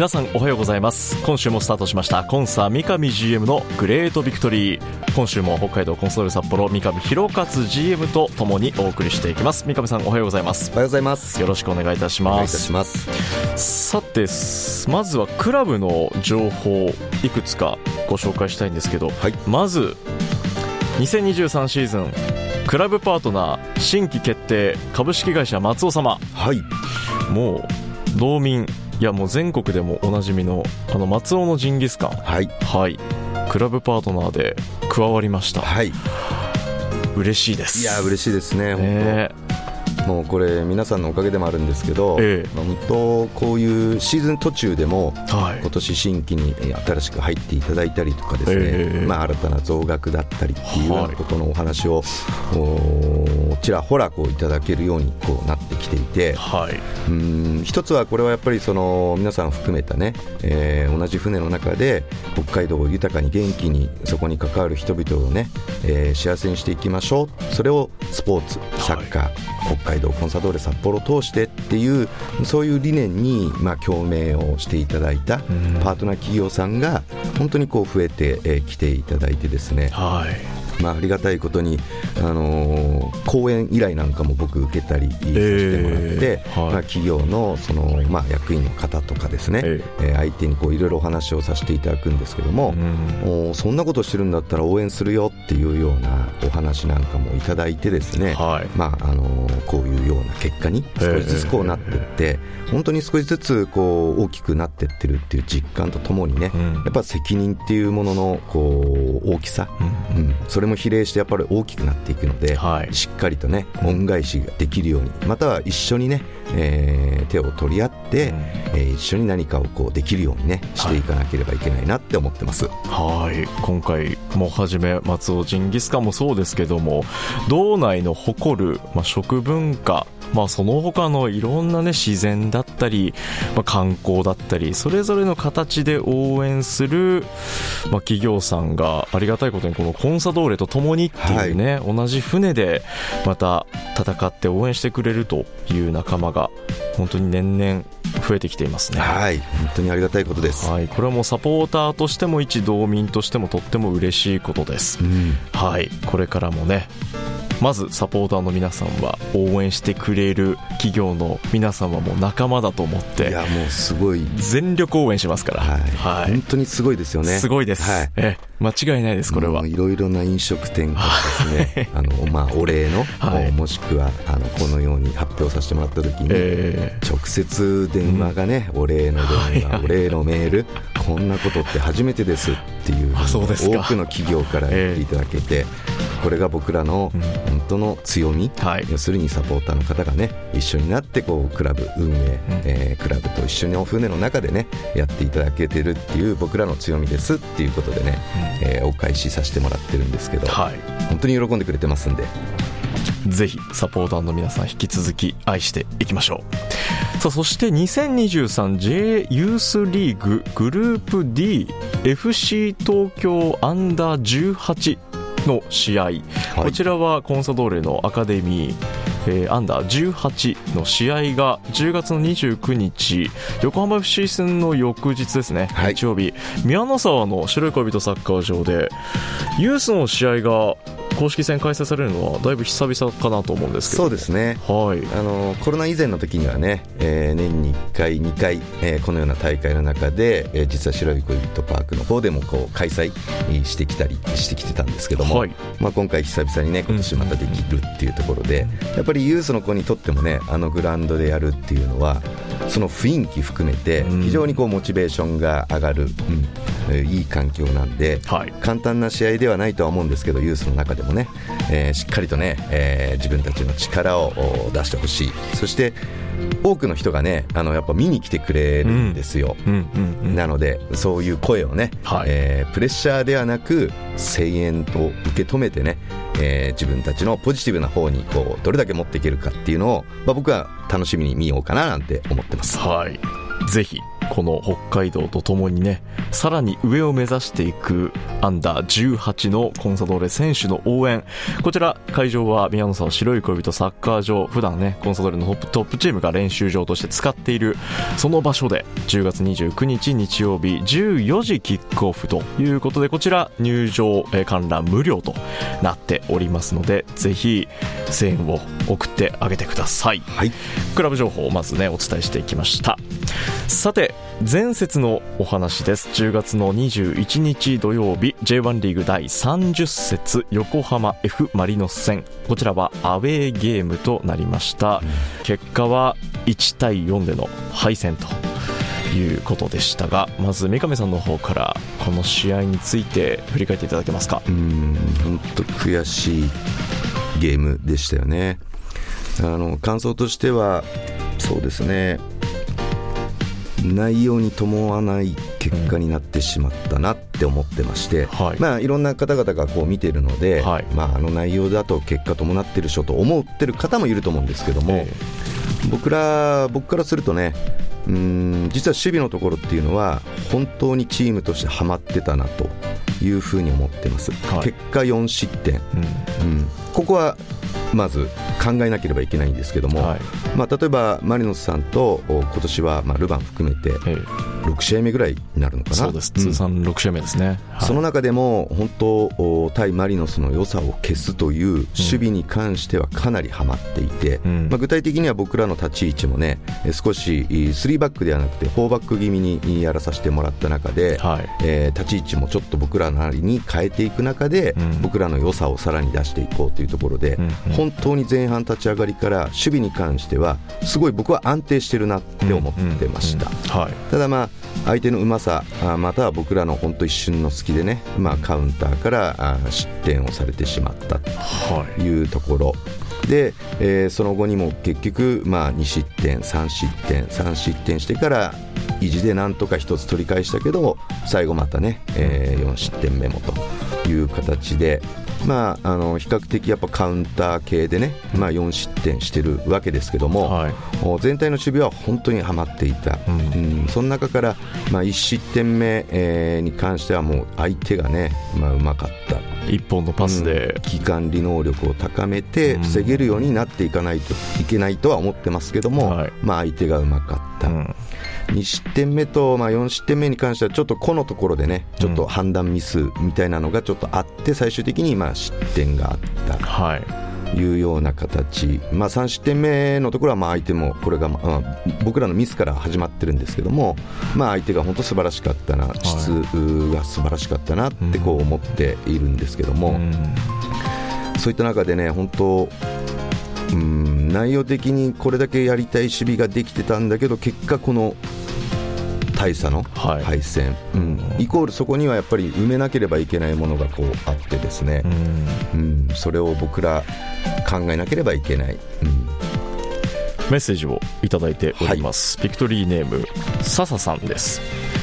皆さんおはようございます。今週もスタートしました。コンサ三上 GM のグレートビクトリー。今週も北海道コンソール札幌三上弘勝 GM とともにお送りしていきます。三上さんおはようございます。おはようございます。よろしくお願いいたしお願いいたますします。さてまずはクラブの情報いくつかご紹介したいんですけど、はい。まず2023シーズンクラブパートナー新規決定株式会社松尾様。はい。もう道民いやもう全国でもおなじみのあの松尾のジンギスカン。はい。はい。クラブパートナーで加わりました。はい。嬉しいです。いや嬉しいですねね本当もうこれ皆さんのおかげでもあるんですけど、ええ。まあ本当こういうシーズン途中でもはい。今年新規にえー新しく入っていただいたりとかですね、ええ。まあ、新たな増額だったりっていうようはない。ことのお話を、おちらほらこういただけるようにこうなってきていて、はい。うん一つはこれはやっぱりその皆さん含めたね、えー同じ船の中で北海道を豊かに元気にそこに関わる人々をね、えー幸せにしていきましょう。それをスポーツサッカー、北海道コンサドーレ札幌を通してっていうそういう理念にまあ共鳴をしていただいたん。パートナー企業さんが本当にこう増えてえー来ていただいてですね。はいまあ、ありがたいことに、あのー講演依頼なんかも僕受けたりさせてもらって、えーはい。まあ、企業のその、まあ、役員の方とかですね、ええー相手にこういろいろお話をさせていただくんですけども、うん。おそんなことしてるんだったら応援するよっていうようなお話なんかもいただいてですね、はい。まああのーこういうような結果に少しずつこうなっていって、本当に少しずつこう大きくなっていってるっていう実感とともにね、うん。やっぱ責任っていうもののこう大きさ、うん。うん、それも比例してやっぱり大きくなっていくので、はい。しっかりとね恩返しができるようにまたは一緒にね、えー手を取り合って、うん。えー一緒に何かをこうできるようにねしていかなければいけないなって思ってます、はい。今回もはじめ松尾ジンギスカンもそうですけども道内の誇る、まあ、食文化まあ、その他のいろんな、ね、自然だったり、まあ、観光だったりそれぞれの形で応援する、まあ、企業さんがありがたいことにこのコンサドーレとともにっていうね、同じ船でまた戦って応援してくれるという仲間が本当に年々増えてきていますね。はい。本当にありがたいことです、はい、これはもうサポーターとしても一道民としてもとっても嬉しいことです。うん。はい、これからもね、まずサポーターの皆さんは応援してくれる企業の皆さんはもう仲間だと思っいてやもうすごい。全力応援しますから。はい、はい。本当にすごいですよね。すごいです。はい。え間違いないです、これは。いろいろな飲食店からですねあの、まあ、お礼の、はい。もしくはあのこのように発表させてもらった時に、え直接電話がね、お礼の電話、お礼のメール、こんなことって初めてですっていうあそうですか。多くの企業から言っていただけて、これが僕らのうん。本当の強み、はい。要するにサポーターの方がね一緒になってこうクラブ運営、えークラブと一緒にお船の中でねやっていただけてるっていう僕らの強みですっていうことでね、えーお返しさせてもらってるんですけど、はい。本当に喜んでくれてますんで。ぜひサポーターの皆さん引き続き愛していきましょう。さあそして 2023J ユースリーググループ DFC 東京アンダー18の試合、こちらはコンサドーレのアカデミーえーアンダー18の試合が10月の29日横浜 FC 戦の翌日ですね、はい。日曜日。宮の沢の白い恋人サッカー場でユースの試合が公式戦開催されるのはだいぶ久々かなと思うんですけど。そうですね。はい。あのコロナ以前の時にはね、えー年に1回、2回、えーこのような大会の中で、えー実は白い恋人パークの方でもこう開催してきたりしてきてたんですけども、はい。まあ、今回、久々にね今年またできるっていうところで、やっぱりユースの子にとってもねあのグラウンドでやるっていうのはその雰囲気含めてうん。非常にこうモチベーションが上がる、うん。えーいい環境なんで、はい。簡単な試合ではないとは思うんですけどユースの中でもね、えーしっかりとね、えー自分たちの力をお出してほしい。そして多くの人がねあのやっぱ見に来てくれるんですよ、なのでそういう声をね、はい。えープレッシャーではなく声援を受け止めてね、えー自分たちのポジティブな方にこうどれだけ持っていけるかっていうのを、まあ、僕は楽しみに見ようかななんて思ってます。はいぜひこの北海道とともにねさらに上を目指していくアンダー18のコンサドーレ選手の応援。こちら会場は宮野沢白い恋人サッカー場。普段ねコンサドーレのトップトップチームが練習場として使っている。その場所で10月29日日曜日14時キックオフということでこちら入場えー観覧無料となっておりますのでぜひ声援を送ってあげてください。はい。クラブ情報をまずねお伝えしていきましたさて前節のお話です。10月の21日土曜日 J1 リーグ第30節横浜 F・ マリノス戦。こちらはアウェーゲームとなりました、結果は1対4での敗戦ということでしたがまず三上さんの方からこの試合について振り返っていただけますか。うん本当悔しいゲームでしたよね。あの感想としてはそうですね。内容に伴わない結果になってしまったなって思ってまして、はい。まあ、いろんな方々がこう見ているので、はい。まあ、あの内容だと結果伴ってるでしょと思ってる方もいると思うんですけども、え僕ら僕からするとねうーん実は守備のところっていうのは本当にチームとしてハマってたなというふうに思ってます、はい。結果4失点、うん。うん、ここはまず考えなければいけないんですけども、はい。まあ、例えばマリノスさんとお今年はまあルヴァン含めてえ6試合目ぐらいになるのかな？そうです。ん。通算6試合目ですね、はい。その中でも本当お対マリノスの良さを消すという守備に関してはかなりハマっていて、うん。まあ、具体的には僕らの立ち位置もねえ少し3バックではなくて4バック気味にやらさせてもらった中で、はい。えー立ち位置もちょっと僕らなりに変えていく中で、うん。僕らの良さをさらに出していこうというところで、うんうん本当に前半立ち上がりから守備に関してはすごい僕は安定してるなって思ってました。ただまあ相手のうまさあまたは僕らの本当一瞬の隙でね、まあ、カウンターからあ失点をされてしまったはい。というところ。で、えーその後にも結局、まあ、2失点3失点3失点してから意地でなんとか1つ取り返したけど最後またね、え4失点目もという形で。まあ、あの比較的やっぱカウンター系でね、まあ、4失点してるわけですけども、はい。全体の守備は本当にはまっていた、うん。うんその中から、まあ、1失点目、えーに関してはもう相手がね、まあ、うまかった。一本のパスうんで、危機管理能力を高めてうん。防げるようになっていかないといけないとは思ってますけども、はい。まあ、相手がうまかった、うん2失点目と、まあ、4失点目に関してはちょっと個のところでねちょっと判断ミスみたいなのがちょっとあって最終的にまあ失点があった。はい。というような形、まあ、3失点目のところはまあ相手もこれが、まあ、僕らのミスから始まってるんですけども、まあ、相手が本当素晴らしかったな質が素晴らしかったなってこう思っているんですけども。うん。そういった中でね、本当、うん、内容的にこれだけやりたい守備ができてたんだけど、結果、この大差のはい。敗戦、うん。イコールそこにはやっぱり埋めなければいけないものがこうあってですね。う、ん。うん、それを僕ら考えなければいけない。うん。メッセージをいただいております、ピクトリーネーム笹さんです。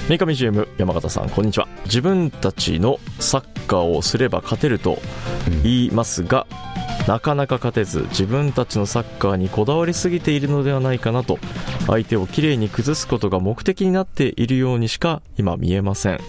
三上 GM 山形さんこんにちは。自分たちのサッカーをすれば勝てると言いますがなかなか勝てず自分たちのサッカーにこだわりすぎているのではないかなと相手をきれいに崩すことが目的になっているようにしか今見えません。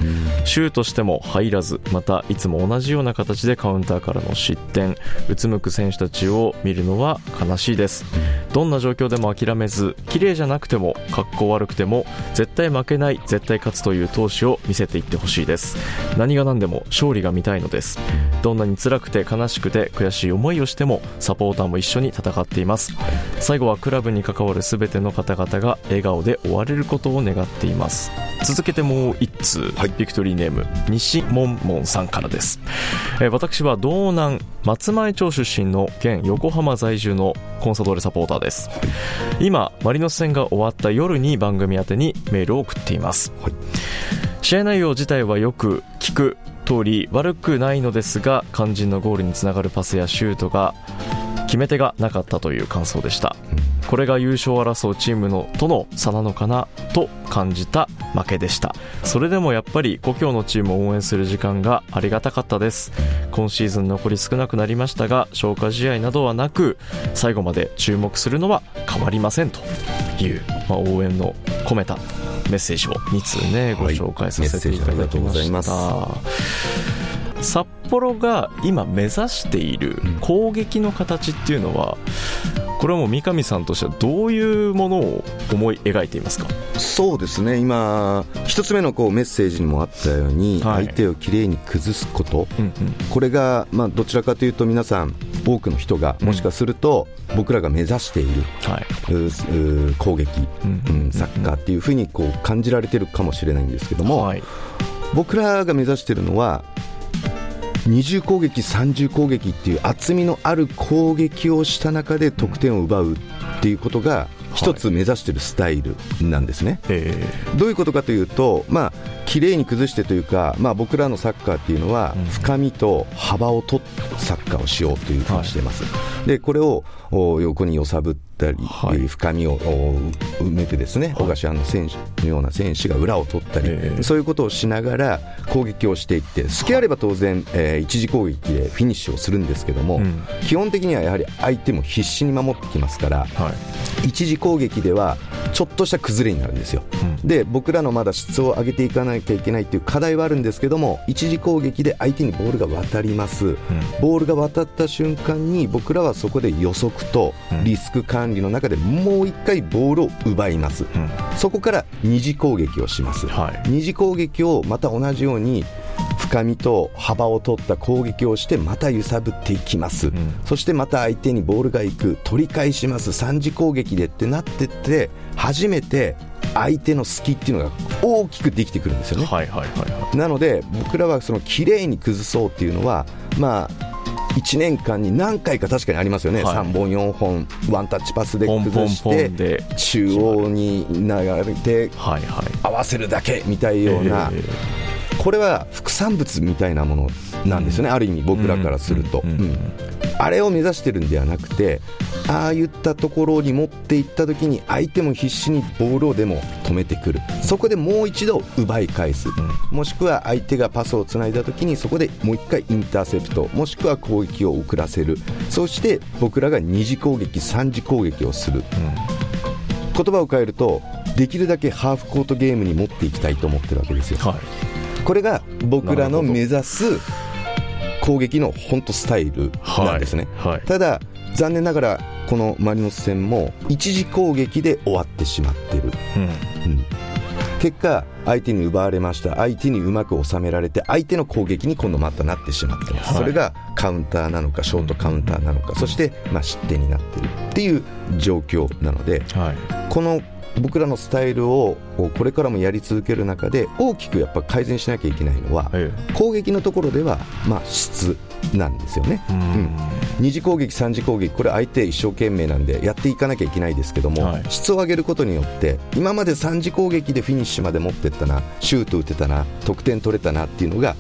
シュートしても入らずまたいつも同じような形でカウンターからの失点。うつむく選手たちを見るのは悲しいですどんな状況でも諦めず綺麗じゃなくても格好悪くても絶対負けない絶対勝つという闘志を見せていってほしいです。何が何でも勝利が見たいのです。どんなに辛くて悲しくて悔しい思いをしてもサポーターも一緒に戦っています。最後はクラブに関わる全ての方々が笑顔で終われることを願っています。続けてもう1通、はい、ビクトリーネーム西もんもんさんからです、えー、私は道南松前町出身の現横浜在住のコンサドーレサポーターです、はい、今マリノス戦が終わった夜に番組宛てにメールを送っています、はい、試合内容自体はよく聞く通り悪くないのですが肝心のゴールにつながるパスやシュートが決め手がなかったという感想でした、これが優勝を争うチームのとの差なのかなと感じた負けでした。それでもやっぱり故郷のチームを応援する時間がありがたかったです。今シーズン残り少なくなりましたが消化試合などはなく最後まで注目するのは変わりませんという、まあ、応援の込めたメッセージを2通ねご紹介させていただきました、はい札幌が今目指している攻撃の形っていうのは、これはもう三上さんとしてはどういうものを思い描いていますか？そうですね、今、一つ目のこうメッセージにもあったように、はい、相手をきれいに崩すこと、うんうん、これが、まあ、どちらかというと、皆さん、多くの人が、もしかすると、僕らが目指している、はい、攻撃、うん、サッカーっていうふうにこう感じられてるかもしれないんですけども、はい、僕らが目指しているのは、二重攻撃、三重攻撃っていう厚みのある攻撃をした中で得点を奪うっていうことが一つ目指しているスタイルなんですね、はい、どういうことかというと、まあ綺麗に崩してというか、まあ、僕らのサッカーっていうのは、深みと幅を取ったサッカーをしようというふうにしています、はい、でこれを横に揺さぶったり、はい、深みを埋めてですね、小柏の選手のような選手が裏を取ったり、そういうことをしながら攻撃をしていって、隙あれば当然、えー、一時攻撃でフィニッシュをするんですけども、うん、基本的にはやはり相手も必死に守ってきますから、はい、一時攻撃ではちょっとした崩れになるんですよ、うん、で僕らのまだ質を上げていかないきゃいけないという課題はあるんですけども一時攻撃で相手にボールが渡ります、うん、ボールが渡った瞬間に僕らはそこで予測とリスク管理の中でもう1回ボールを奪います、うん、そこから二次攻撃をします、はい、二次攻撃をまた同じように深みと幅を取った攻撃をしてまた揺さぶっていきます、うん、そしてまた相手にボールが行く取り返します。3次攻撃でってなってって初めて相手の隙っていうのが大きくできてくるんですよね、はいはいはいはい、なので僕らはその綺麗に崩そうっていうのはまあ1年間に何回か確かにありますよね、はい、3本、4本、ワンタッチパスで崩して、中央に流れて、合わせるだけみたいような、これは副産物みたいなものなんですよね、ある意味、僕らからすると。あれを目指してるんではなくて、ああいったところに持っていったときに、相手も必死にボールをでも止めてくる、そこでもう一度奪い返す、もしくは相手がパスをつないだときに、そこでもう一回インターセプト、もしくは攻撃を遅らせる、そして僕らが二次攻撃、三次攻撃をする。言葉を変えるとできるだけハーフコートゲームに持っていきたいと思ってるわけですよ、はい、これが僕らの目指す攻撃の本当スタイルなんですね、はい。はい、ただ残念ながらこのマリノス戦も一時攻撃で終わってしまってる、うん、うん、結果相手に奪われました。相手にうまく収められて相手の攻撃に今度またなってしまってます、はい、それがカウンターなのかショートカウンターなのか、そしてまあ失点になっているっていう状況なので、はい、この僕らのスタイルをこれからもやり続ける中で大きくやっぱ改善しなきゃいけないのは、攻撃のところではまあ質なんですよね、うん、二次攻撃、三次攻撃これ相手一生懸命なんでやっていかなきゃいけないですけども、はい、質を上げることによって今まで三次攻撃でフィニッシュまで持ってったなシュート打てたな得点取れたなっていうのが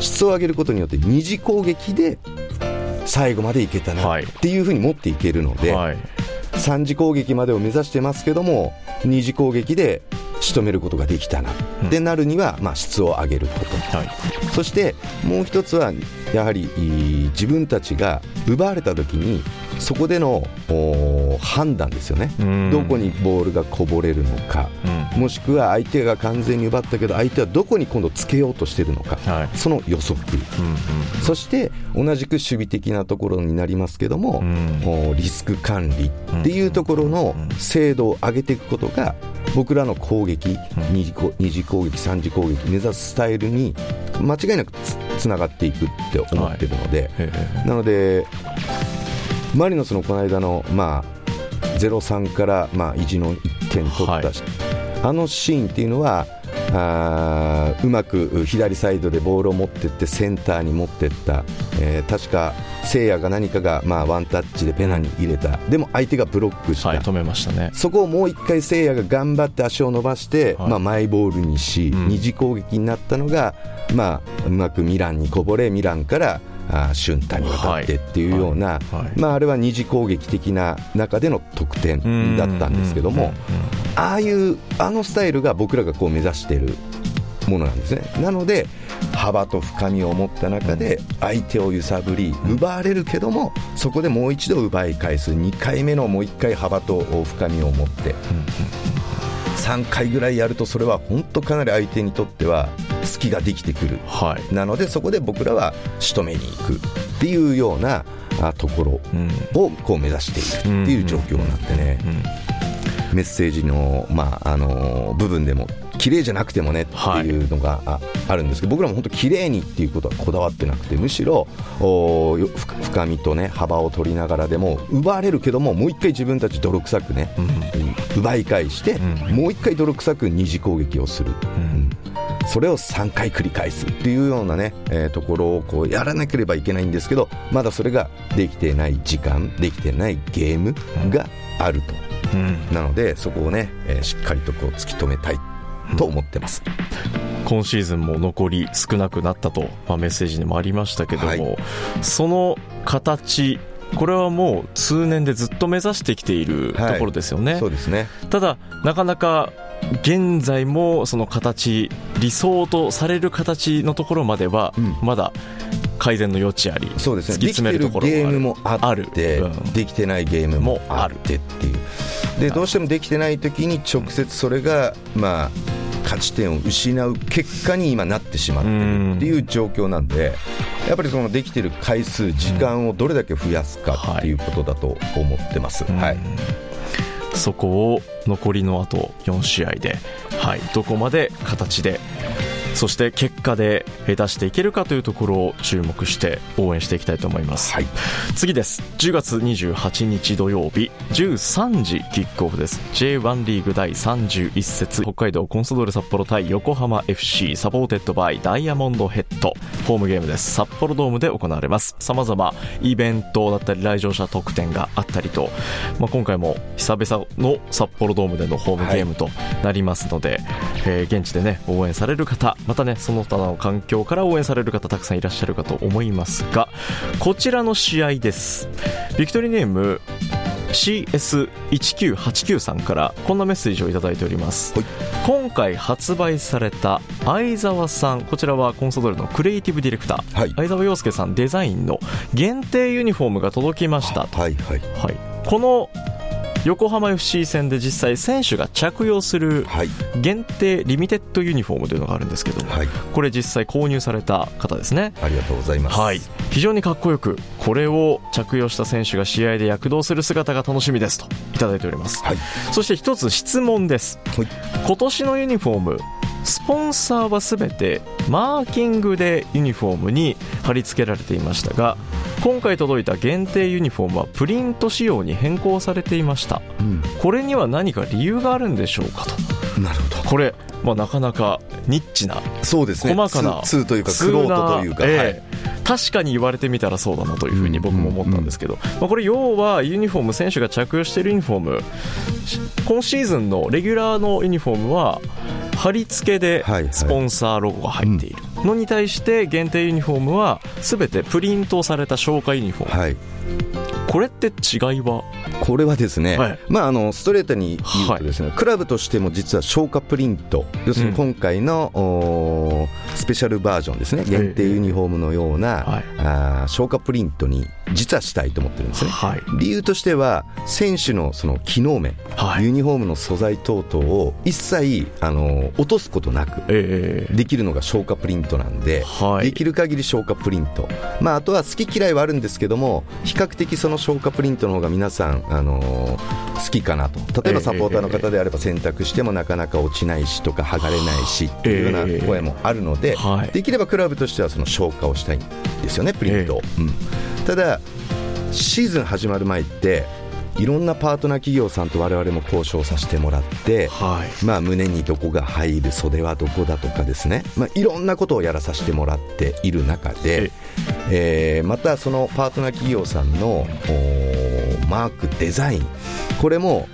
質を上げることによって二次攻撃で最後までいけたなっていうふうに持っていけるので、はい。はい3次攻撃までを目指してますけども2次攻撃で仕留めることができたなってなるには、まあ、質を上げること、はい。そしてもう一つはやはりいい自分たちが奪われた時にそこでのお判断ですよね、うん。どこにボールがこぼれるのか、うん。もしくは相手が完全に奪ったけど相手はどこに今度つけようとしてるのか、はい。その予測。うんうん。そして同じく守備的なところになりますけども、うん。おリスク管理っていうところの精度を上げていくことが僕らの攻撃二次攻二次攻撃三次攻撃目指すスタイルに間違いなくつつながっていくって思ってるので、へえなのでマリノスのこの間の、まあ、0-3から、まあ、意地の1点取った、はい。あのシーンっていうのはあーうまく左サイドでボールを持ってってセンターに持ってった、えー確か聖夜が何かが、まあ、ワンタッチでペナに入れた。でも相手がブロックした、はい止めましたね。そこをもう一回聖夜が頑張って足を伸ばして、はい。まあ、マイボールにし、うん。二次攻撃になったのが、まあ、うまくミランにこぼれミランからあーシュンタに渡ってっていうような、まあ、あれは二次攻撃的な中での得点だったんですけども、ああいうあのスタイルが僕らがこう目指しているものなんですね。なので幅と深みを持った中で相手を揺さぶり奪われるけどもそこでもう一度奪い返す。2回目のもう1回幅と深みを持って3回ぐらいやるとそれは本当かなり相手にとっては隙ができてくる。はい。なのでそこで僕らは仕留めに行くっていうようなあところうん。をこう目指しているっていう状況なんでね、メッセージの,、まああの部分でも綺麗じゃなくてもねっていうのがあ,、あるんですけど僕らも本当綺麗にっていうことはこだわってなくてむしろおよ深深みとね幅を取りながらでも奪われるけどももう一回自分たち泥臭くね、奪い返して、うん。もう一回泥臭く二次攻撃をする、うん。それを3回繰り返すっていうようなね、えーところをこうやらなければいけないんですけどまだそれができてない時間できてないゲームがあると、うん。なのでそこをね、えーしっかりとこう突き止めたいと思ってます、今シーズンも残り少なくなったと、まあ、メッセージにもありましたけども、はい。その形これはもう数年でずっと目指してきているところですよね、そうですね。ただなかなか現在もその形理想とされる形のところまではうん。まだ改善の余地あり、そうですね。突き詰めるところもある。できてるゲームもあってうん。できてないゲームもあってっていう。でどうしてもできてない時に直接それがまあ勝ち点を失う結果に今なってしまってるっていう状況なんでやっぱりそのできてる回数時間をどれだけ増やすかっていうことだと思ってます、はい。そこを残りのあと4試合で、はい、どこまで形でそして結果で出していけるかというところを注目して応援していきたいと思います、はい。次です。10月28日土曜日13時キックオフです。J1 リーグ第31節。北海道コンソドーレ札幌対横浜 FC サポーテッドバイダイヤモンドヘッド。ホームゲームです。札幌ドームで行われます。様々イベントだったり来場者特典があったりと、まあ、今回も久々の札幌ドームでのホームゲームとなりますので、えー現地でね応援される方またねその他の環境から応援される方たくさんいらっしゃるかと思いますがこちらの試合です。ビクトリーネーム CS1989 さんからこんなメッセージをいただいております、はい。今回発売された相沢さんこちらはコンソドーレのクリエイティブディレクター、はい。相沢洋介さんデザインの限定ユニフォームが届きました。はいはい。はい、この横浜 FC 戦で実際選手が着用するはい。限定リミテッドユニフォームというのがあるんですけども、はい。これ実際購入された方ですね。ありがとうございます。はい、非常にかっこよくこれを着用した選手が試合で躍動する姿が楽しみですといただいております、はい。そして一つ質問です。はい。今年のユニフォームスポンサーはすべてマーキングでユニフォームに貼り付けられていましたが今回届いた限定ユニフォームはプリント仕様に変更されていました。うん。これには何か理由があるんでしょうかと。なるほど。これ、まあ、なかなかニッチなそうですね。細かなツーというかクロートというか、通なはい。ええ確かに言われてみたらそうだなというふうに僕も思ったんですけど、まあ、これ要はユニフォーム選手が着用しているユニフォーム。し今シーズンのレギュラーのユニフォームは貼り付けではいはい。スポンサーロゴが入っているのに対して限定ユニフォームは全てプリントされた紹介ユニフォーム。はい。これって違いは？これはですね、はい。まあ、あのストレートに言うとですね、クラブとしても実は消化プリント。要するに今回の、おースペシャルバージョンですね。限定ユニフォームのような、はい。あー消化プリントに実はしたいと思ってるんですね。はい。理由としては選手のその機能面、はい。ユニフォームの素材等々を一切あの落とすことなくええできるのが消化プリントなんで、はい。できる限り消化プリント、まあ、あとは好き嫌いはあるんですけども比較的その消化プリントの方が皆さん、あのー好きかなと。例えばサポーターの方であれば洗濯してもなかなか落ちないしとか剥がれないしっていうような声もあるので、はい。できればクラブとしてはその消化をしたいんですよねプリント。を、うん。ただシーズン始まる前っていろんなパートナー企業さんと我々も交渉させてもらって、はい。まあ、胸にどこが入る袖はどこだとかですね、まあ、いろんなことをやらさせてもらっている中で、えーまたそのパートナー企業さんのマークデザインこれも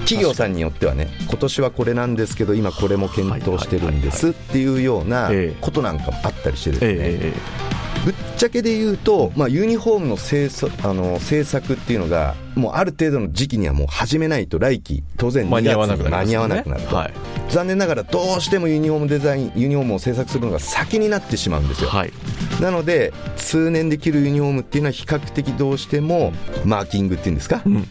企業さんによってはね今年はこれなんですけど今これも検討してるんですっていうようなええ。ことなんかもあったりしてですね、ちゃけで言うと、まあ、ユニフォームの製作あの製作っていうのがもうある程度の時期にはもう始めないと来季当然2月間に合わなくなりますに間に合わねなくなると、はい。残念ながらどうしてもユニフォームデザインユニフォームを制作するのが先になってしまうんですよ、はい。なので通年できるユニフォームっていうのは比較的どうしてもマーキングっていうんですか、うん。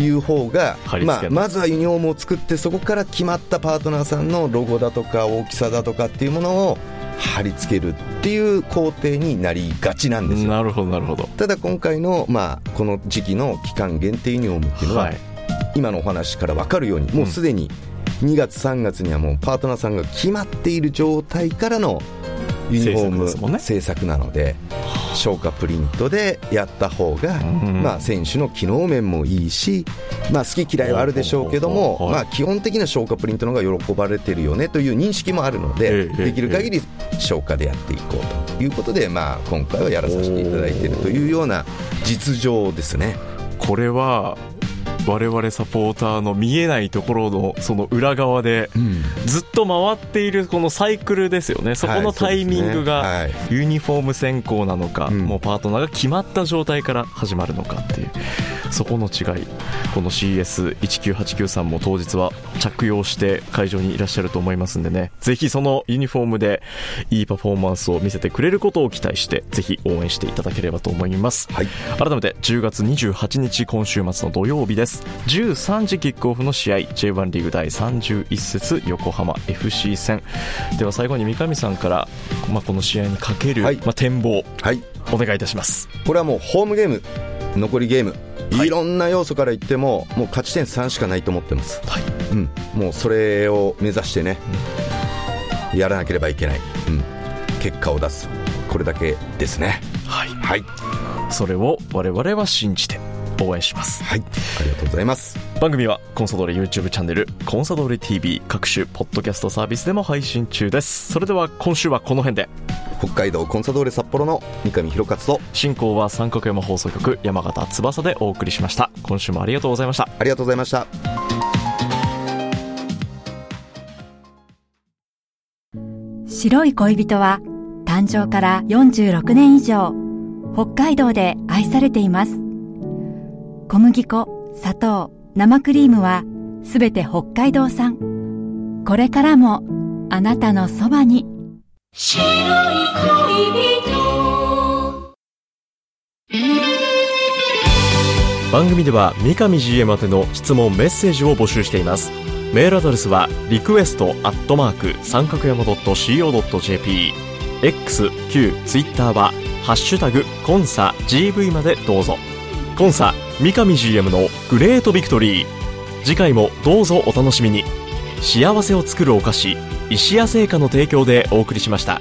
いう方がまあ、まずはユニフォームを作ってそこから決まったパートナーさんのロゴだとか大きさだとかっていうものを貼り付けるっていう工程になりがちなんですよ。なるほどなるほど。ただ今回の、まあ、この時期の期間限定ユニフォームっていうのは、はい。今のお話から分かるようにもうすでに2月3月にはもうパートナーさんが決まっている状態からのユニフォーム制作なので消化プリントでやった方が、ん。まあ、選手の機能面もいいし、まあ、好き嫌いはあるでしょうけども、はい。まあ、基本的な消化プリントの方が喜ばれてるよねという認識もあるので、ええできる限り消化でやっていこうということで、まあ、今回はやらさせていただいているというような実情ですね。これは我々サポーターの見えないところのその裏側でうん。ずっと回っているこのサイクルですよね。そこのタイミングがはい。ユニフォーム選考なのか、うん。もうパートナーが決まった状態から始まるのかっていうそこの違い。この CS1989 さんも当日は着用して会場にいらっしゃると思いますんでね。ぜひそのユニフォームでいいパフォーマンスを見せてくれることを期待してぜひ応援していただければと思います。はい。改めて10月28日今週末の土曜日です13時キックオフの試合 J1 リーグ第31節横浜 FC 戦。では最後に三上さんから、まあ、この試合にかける、はい。まあ、展望はい。お願いいたします。これはもうホームゲーム残りゲーム、はい。い、ろんな要素から言ってももう勝ち点3しかないと思ってます、はい。うん、もうそれを目指してね、やらなければいけない、うん、結果を出す。これだけですね。はい。はい。それを我々は信じて応援します。はい。ありがとうございます。番組はコンサドーレ YouTube チャンネルコンサドーレ TV 各種ポッドキャストサービスでも配信中です。それでは今週はこの辺で。北海道コンサドーレ札幌の三上弘勝と進行は三角山放送局山形翼でお送りしました。今週もありがとうございました。ありがとうございました。白い恋人は誕生から46年以上北海道で愛されています小麦粉砂糖生クリームはすべて北海道産。これからもあなたのそばに。白い恋人。番組では三上 GM 宛ての質問メッセージを募集しています。メールアドレスはリクエストアットマーク三角山 .co.jp x q ツイッター。はハッシュタグコンサ GV までどうぞコンサ三上 GM のグレートビクトリー。次回もどうぞお楽しみに。幸せを作るお菓子石屋製菓の提供でお送りしました。